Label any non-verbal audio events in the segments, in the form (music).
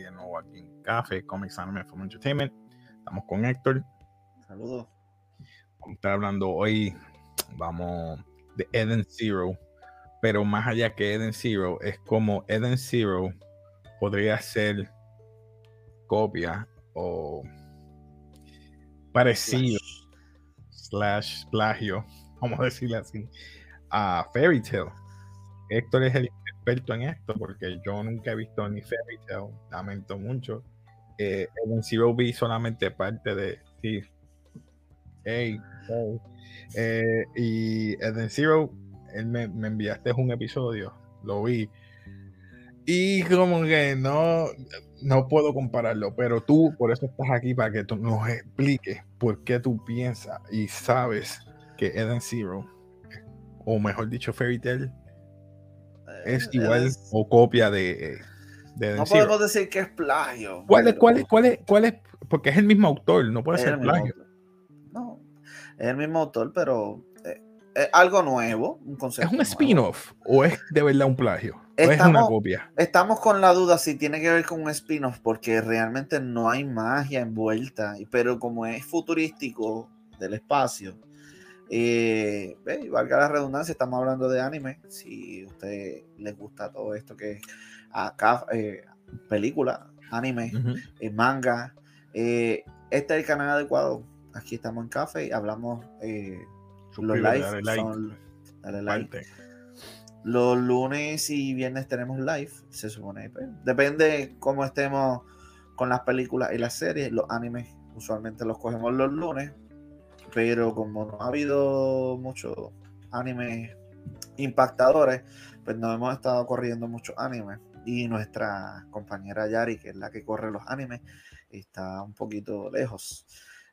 de nuevo aquí en Café, Comics Anime from Entertainment. Estamos con Héctor. Saludos. Vamos a estar hablando hoy, vamos, de Eden Zero. Pero más allá que Eden Zero, es como Eden Zero podría ser copia o parecido, slash, plagio, (laughs) vamos a decirlo así, a Fairy Tail. Héctor es el experto en esto porque yo nunca he visto ni Fairy Tail, lamento mucho. Eh, Zero vi solamente parte de sí. Hey, hey. Eh, y Eden Zero, él me, me enviaste un episodio, lo vi. Y como que no, no puedo compararlo, pero tú por eso estás aquí para que tú nos expliques por qué tú piensas y sabes que Eden Zero, o mejor dicho, Fairy Tail, es igual Es- o copia de, No podemos decir que es plagio. ¿Cuál es, pero cuál es, cuál es, cuál es? Porque es el mismo autor, no puede ser plagio. autor. No, es el mismo autor, pero eh, es algo nuevo, un concepto ¿Es un spin-off o es de verdad un plagio? ¿O es una Estamos- copia? Estamos con la duda si tiene que ver con un spin-off, porque realmente no hay magia envuelta, pero como es futurístico del espacio, eh, y valga la redundancia, estamos hablando de anime. Si a usted les gusta todo esto que es acá, eh, película, anime, eh, manga, eh, este es el canal adecuado. Aquí estamos en Café y hablamos eh, los live. dale like, son- dale like. comparte. Los lunes y viernes tenemos live, se supone. pues, depende cómo estemos con las películas y las series. Los animes usualmente los cogemos los lunes, pero como no ha habido muchos animes impactadores, pues no hemos estado corriendo muchos animes. Y nuestra compañera Yari, que es la que corre los animes, está un poquito lejos.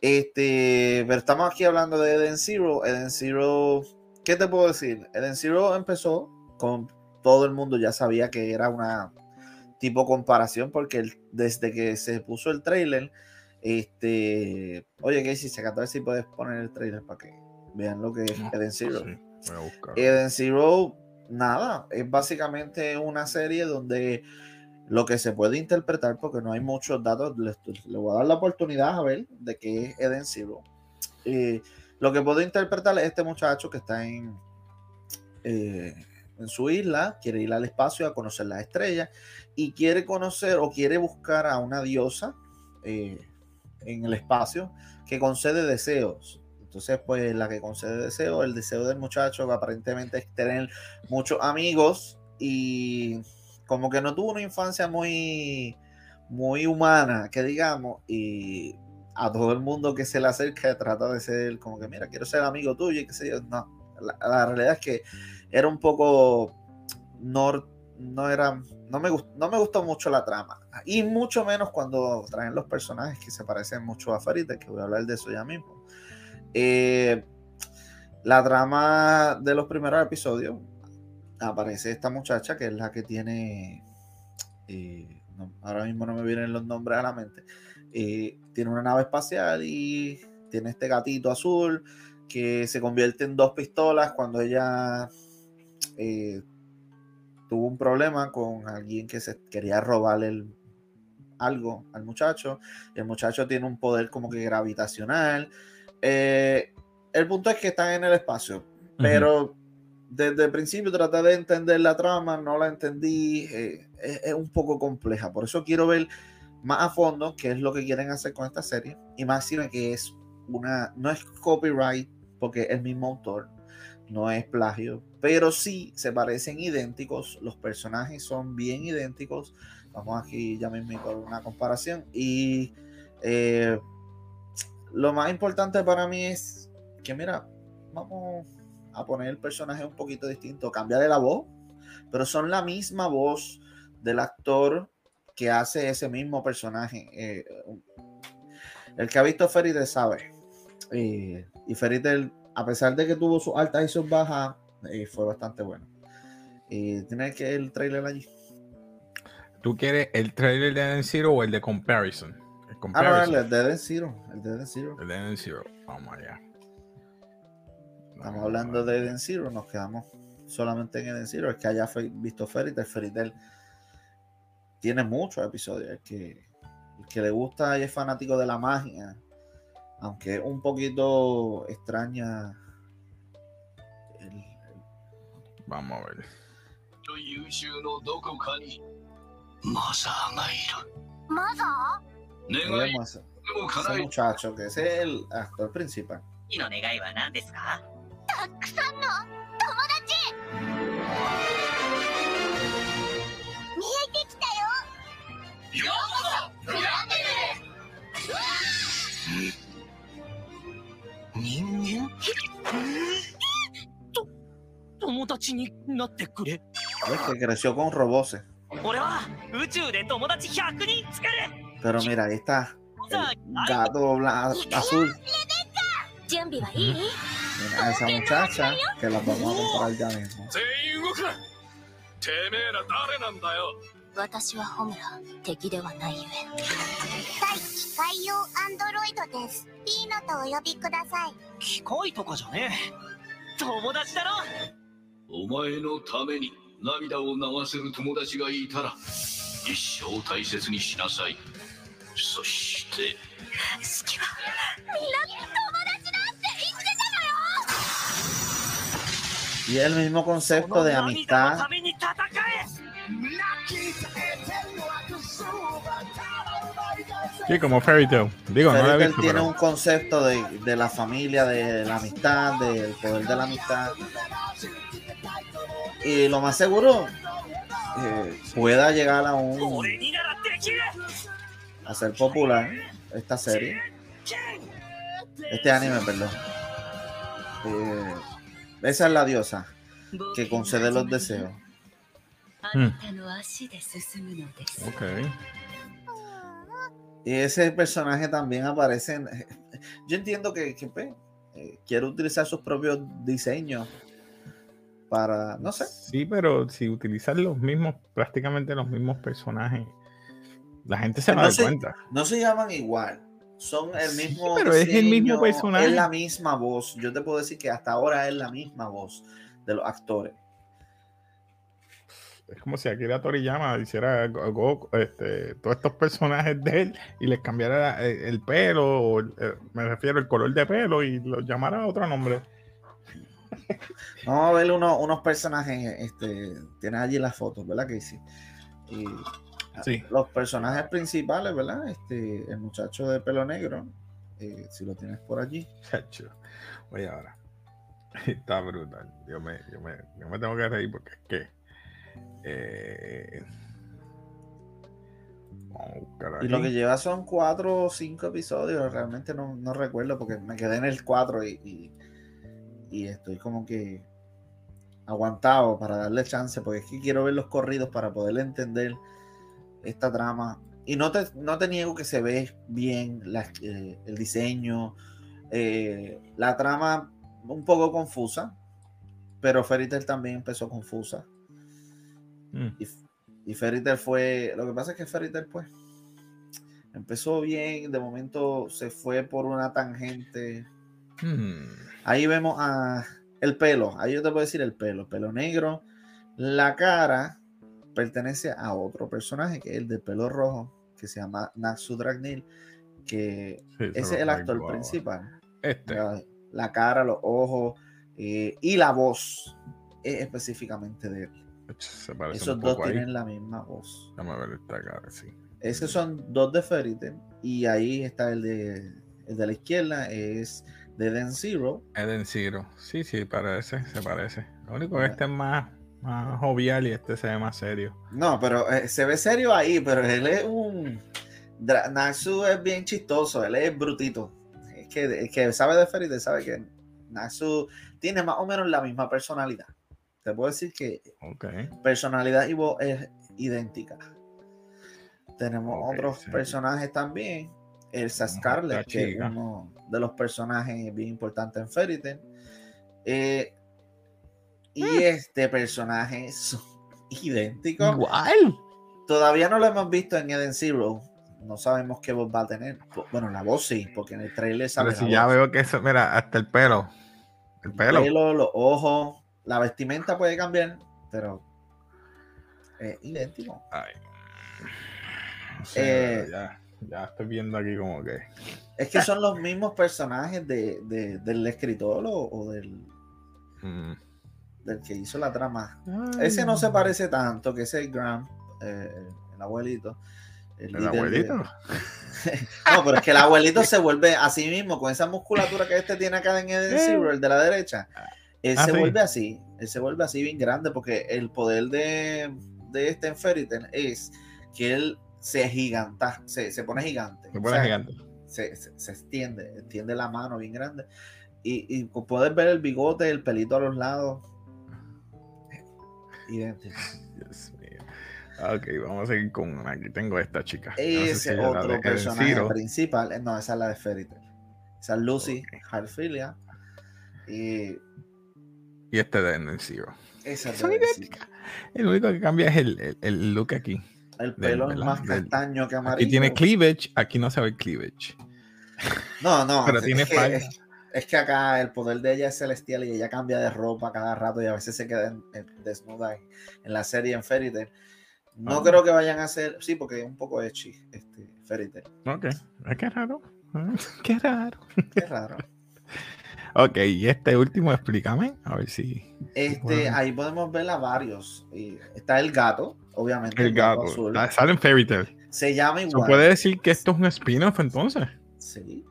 Este, pero estamos aquí hablando de Eden Zero. Eden Zero ¿qué te puedo decir? Eden Zero empezó con todo el mundo ya sabía que era una tipo comparación porque desde que se puso el trailer, este, oye, Casey, se a ver si puedes poner el trailer para que vean lo que es No, Eden Zero. sí, voy a buscar. Eden Zero, nada, es básicamente una serie donde lo que se puede interpretar, porque no hay muchos datos, le, le voy a dar la oportunidad a ver de qué es Eden Zero. Eh, lo que puedo interpretar es este muchacho que está en, eh, en su isla, quiere ir al espacio a conocer las estrellas y quiere conocer o quiere buscar a una diosa eh, en el espacio que concede deseos. Entonces, pues la que concede deseos, el deseo del muchacho que aparentemente es tener muchos amigos y como que no tuvo una infancia muy, muy humana, que digamos, y a todo el mundo que se le acerca trata de ser como que, mira, quiero ser amigo tuyo y qué sé yo. No, la, la realidad es que era un poco, no, no era, no me, no me gustó mucho la trama. Y mucho menos cuando traen los personajes que se parecen mucho a Farita, que voy a hablar de eso ya mismo. Eh, la trama de los primeros episodios aparece esta muchacha que es la que tiene eh, no, ahora mismo no me vienen los nombres a la mente eh, tiene una nave espacial y tiene este gatito azul que se convierte en dos pistolas cuando ella tuvo un problema con alguien que se quería robar el, algo al muchacho. El muchacho tiene un poder como que gravitacional. Eh, el punto es que están en el espacio, pero desde el principio traté de entender la trama, no la entendí, eh, es, es un poco compleja. Por eso quiero ver más a fondo qué es lo que quieren hacer con esta serie y más si que es una, no es copyright porque es el mismo autor, no es plagio, pero sí se parecen idénticos, los personajes son bien idénticos. Vamos aquí ya mismo con una comparación y eh, lo más importante para mí es que mira, vamos a poner el personaje un poquito distinto, cambiarle la voz, pero son la misma voz del actor que hace ese mismo personaje. Eh, el que ha visto Tail sabe. Eh, y Tail, a pesar de que tuvo sus altas y sus bajas, eh, fue bastante bueno. Eh, ¿Tiene que el trailer allí? ¿Tú quieres el trailer de Eden Zero o el de Comparison? El Ah, no, el de Eden Zero. El de Eden Zero. El de Eden Zero. Vamos allá. Estamos hablando de Eden Zero, nos quedamos solamente en Eden Zero. Es que haya visto Fairy Tail tiene muchos episodios. El que, el que le gusta y es fanático de la magia, aunque un poquito extraña. Vamos a ver. Muchacho que es el actor principal. 達になってくれ Es que creció con robots. 俺は宇宙で友達100人作る Pero mira, ahí está el gato bla- azul. 準備はいい Mira, a esa muchacha que la vamos a comprar ya mismo. 全員動くなてめえら誰なんだよ私はホムラ敵ではないゆえ対機械用アンドロイドですピーノとお呼びください機械とかじゃねえ友達だろ お前のために涙を流せる友達がいたら一生大切にしなさいそして好きはみんな友達だって言ってたのよ Y es el mismo そ concepto の de 涙の amistad ために戦え Sí, como Fairy Tail. Digo, no la he Fairy Tail visto, tiene pero- un concepto de, de la familia, de la amistad, del poder de la amistad. y lo más seguro eh, pueda llegar a un a ser popular esta serie este anime perdón eh, esa es la diosa que concede los deseos hmm. okay. y ese personaje también aparece en, (laughs) yo entiendo que, pues, eh, quiere utilizar sus propios diseños para, no sé, Sí, pero si utilizan los mismos, prácticamente los mismos personajes, la gente se va a dar cuenta. no se llaman igual. Son el Sí, mismo. pero es el mismo personaje. Es la misma voz. Yo te puedo decir que hasta ahora es la misma voz de los actores. Es como si Akira Toriyama hiciera este, todos estos personajes de él y les cambiara el, el pelo, o el- eh, me refiero al color de pelo y los llamara a otro nombre. (laughs) Vamos a ver uno- unos personajes. Este, tienes allí las fotos, ¿verdad, Casey? Y Sí. los personajes principales, ¿verdad? Este, el muchacho de pelo negro. eh, si lo tienes por allí. Chacho. Oye, ahora. (laughs) Está brutal. Yo me, yo, me, yo me tengo que reír porque es que. eh, Y lo que lleva son cuatro o cinco episodios. Realmente no, no recuerdo porque me quedé en el cuatro y, y, y estoy como que aguantado para darle chance porque es que quiero ver los corridos para poder entender esta trama. Y no te, no te niego que se ve bien la- eh, el diseño, eh, la trama un poco confusa, pero Tail también empezó confusa. Mm, Y, y Tail fue. Lo que pasa es que Tail, pues. Empezó bien, de momento se fue por una tangente. Mm. Ahí vemos a el pelo. Ahí yo te puedo decir el pelo. Pelo negro. La cara pertenece a otro personaje, que es el de pelo rojo, que se llama Natsu Dragnil. Que Sí, ese es el actor principal. Este. La, la cara, los ojos eh, y la voz es específicamente de él. Se Esos dos ahí. tienen la misma voz. Déjame ver esta cara, sí. Esos son dos de Fairy Tail, y ahí está el de, el de la izquierda, es de Den Zero. Eden Zero. Sí, sí, parece, se parece. Lo único que este es más, más jovial y este se ve más serio. No, pero eh, se ve serio ahí, pero él es un... Natsu es bien chistoso, él es brutito. Es que, el que sabe de Fairy sabe que Natsu tiene más o menos la misma personalidad. Te puedo decir que Ok. personalidad y voz es idéntica. Tenemos otros sí. personajes también. Elsa Scarlet, que es uno de los personajes bien importantes en Fairy Tail. Eh, y Mm. este personaje (laughs) es idéntico. Igual. Todavía no lo hemos visto en Eden Zero. No sabemos qué voz va a tener. Bueno, la voz sí, porque en el trailer sale Pero si la ya voz. veo que eso, mira, hasta el pelo. El pelo. pelo, los ojos, la vestimenta puede cambiar, pero es idéntico. Ay, O sea, Eh, ya, ya estoy viendo aquí como que. Es que son los mismos personajes de, de- del escritor o, o del, mm. del que hizo la trama. Ese no se parece tanto, que ese es Graham, eh, el abuelito. El de- abuelito. (laughs) No, pero es que el abuelito se vuelve así mismo, con esa musculatura que este tiene acá en Eden Zero, el de la derecha. Él Ah, se sí. vuelve así, él se vuelve así bien grande, porque el poder de, de este en Fairy Tail es que él se giganta, se, se pone gigante. Se O pone sea, gigante. se, se- se extiende, extiende la mano bien grande. Y, y puedes ver el bigote, el pelito a los lados. Idéntico. Dios mío. Ok, vamos a seguir con. Aquí tengo esta chica. No sé Ese si de otro personaje principal, eh, no, esa es la de Fairy Tail. Esa es Lucy Ok. Harfilia. Y Y este de Eden Zero. esa es Son de. El único que cambia es el, el- el look aquí. El del- pelo es más del- castaño que amarillo. Aquí tiene cleavage, aquí no se ve cleavage. No, no. pero es tiene que, falda. es, es que acá el poder de ella es celestial y ella cambia de ropa cada rato y a veces se queda en- en- desnuda en, en la serie en Fairy Tail. No Ah. creo que vayan a hacer, sí, porque es un poco ecchi este Fairy Tail. Ok, qué raro. (laughs) Qué raro. Qué raro. Ok, y este último, explícame. A ver si. Este, Bueno. ahí podemos ver a varios. Está el gato, obviamente. El gato. azul. Ah, Sale en Fairy Tail. Se llama ¿Se igual. puede decir que esto es un spin-off entonces? Sí.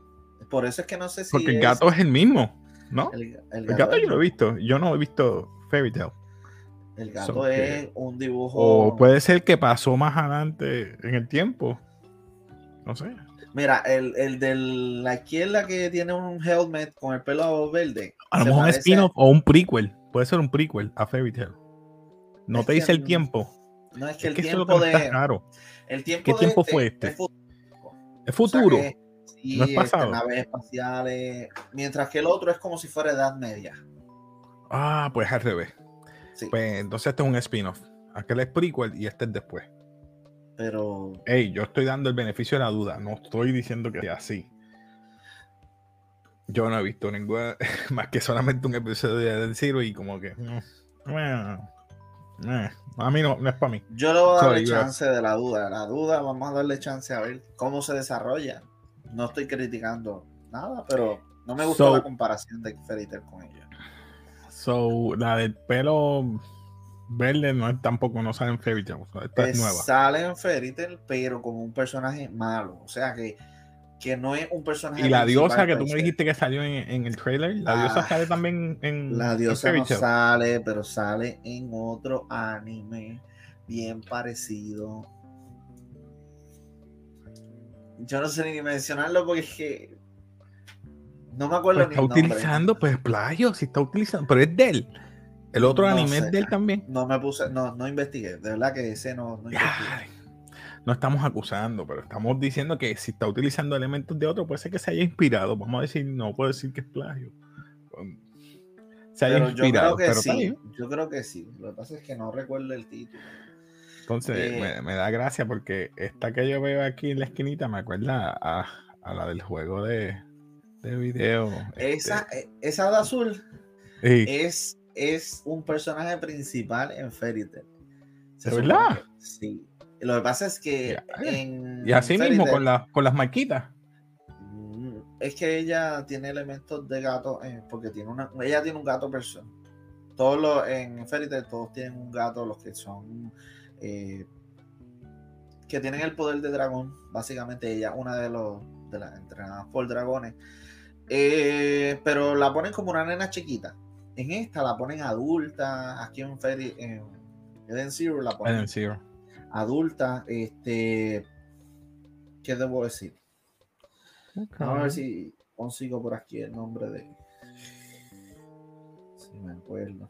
Por eso es que no sé si. Porque el gato es el mismo, ¿no? El, el El gato, es- yo lo he visto. Yo no he visto Fairy Tail. el gato so es que- un dibujo. O puede ser que pasó más adelante en el tiempo. No sé. Mira, el, el de la izquierda que tiene un helmet con el pelo verde. A lo se mejor un spin-off o un prequel. Puede ser un prequel a Fairy Tail. No Es te dice el tiempo. No es que el es tiempo de. raro. El tiempo ¿Qué de tiempo fue este? Es futuro. Es O sea futuro. que sí, no es este, pasado. naves espaciales. Mientras que el otro es como si fuera Edad Media. Ah, pues al revés. Sí. Pues entonces este es un spin-off. Aquel es prequel y este es después. Pero Ey, yo estoy dando el beneficio de la duda. No estoy diciendo que sea así. Yo no he visto ninguna, (laughs) más que solamente un episodio de Del Zero y como que. mm, bueno, eh, a mí no, no es para mí. yo le voy a darle Sorry, bro. chance de la duda. La duda, vamos a darle chance a ver cómo se desarrolla. No estoy criticando nada, pero no me gustó So- la comparación de Fairy Tail con ella. So, la del pelo verde no es, tampoco no sale en Fairy Tail. esta es nueva. Sale en Fairy Tail, pero como un personaje malo. O sea que, que no es un personaje. Y la diosa que tú me dijiste que salió en, en el trailer, la Ah, diosa sale también en, La diosa no sale, pero sale en otro anime bien parecido. Yo no sé ni mencionarlo porque es que no me acuerdo Pues ni está el utilizando, pues plagio, si está utilizando, pero es de él. El otro No anime sé. es de él también. No me puse, no, no investigué. De verdad que ese no, no investigué. Ay, no estamos acusando, pero estamos diciendo que si está utilizando elementos de otro, puede ser que se haya inspirado. Vamos a decir, no puedo decir que es plagio. Um, Se haya Pero yo inspirado, creo que pero sí. bien. Yo creo que sí. Lo que pasa es que no recuerdo el título. Entonces, Eh, me, me da gracia porque esta que yo veo aquí en la esquinita me acuerda a, a la del juego de, de video. Esa, este, eh, esa de azul sí. es, es un personaje principal en Fairy Tail. ¿De verdad? que Sí. Lo que pasa es que Ya, en y así mismo con, la, con las marquitas. mm, es que ella tiene elementos de gato eh, porque tiene una ella tiene un gato persona. Todos los en Fairy Tail todos tienen un gato los que son eh, que tienen el poder de dragón. Básicamente ella una de los de las entrenadas por dragones. Eh, pero la ponen como una nena chiquita. En esta la ponen adulta. Aquí en Fairy en Eden Zero la ponen Eden Zero. Adulta. Este, ¿qué debo decir? Vamos a ver si consigo por aquí el nombre de. Si me acuerdo.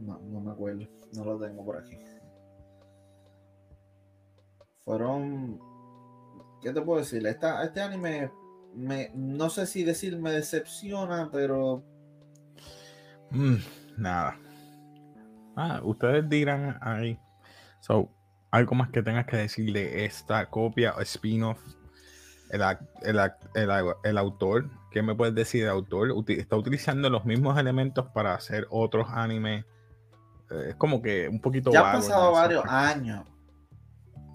No, no me acuerdo. No lo tengo por aquí. Fueron. ¿Qué te puedo decir? Esta, este anime. Me, no sé si decir me decepciona, pero Mm, nada. Ah, ustedes dirán ahí. So, algo más que tengas que decir de esta copia o spin-off. El, el, el el autor, ¿qué me puedes decir de autor? ¿Está utilizando los mismos elementos para hacer otros animes eh, es como que un poquito Ya han pasado varios años.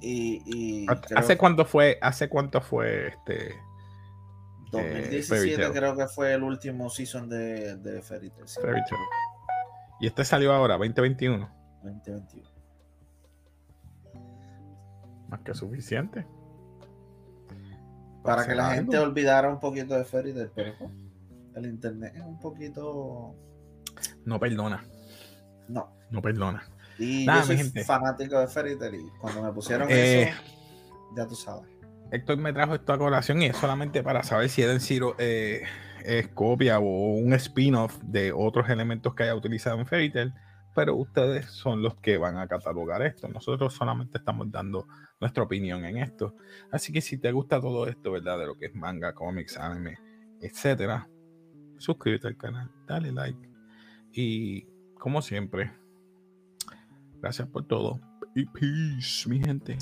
Y, y ¿Hace- creo ¿Hace cuánto fue? ¿Hace cuánto fue este? 2017 Fairy Tail. creo que fue el último season de, de Fairy Tail. Fairy Tail? Y este salió ahora, 2021. 2021. Más que suficiente. Para que la algo. gente olvidara un poquito de pero pues, el internet es un poquito. No perdona, No. no perdona. Y Nada, yo soy gente. fanático de Tail y cuando me pusieron Eh, eso, ya tú sabes. Héctor me trajo esto a colación y es solamente para saber si Eden Zero eh, es copia o un spin-off de otros elementos que haya utilizado en Fairy Tail, pero ustedes son los que van a catalogar esto. Nosotros solamente estamos dando nuestra opinión en esto. Así que si te gusta todo esto, ¿verdad? De lo que es manga, cómics, anime, etcétera, suscríbete al canal, dale like y como siempre, gracias por todo y peace, mi gente.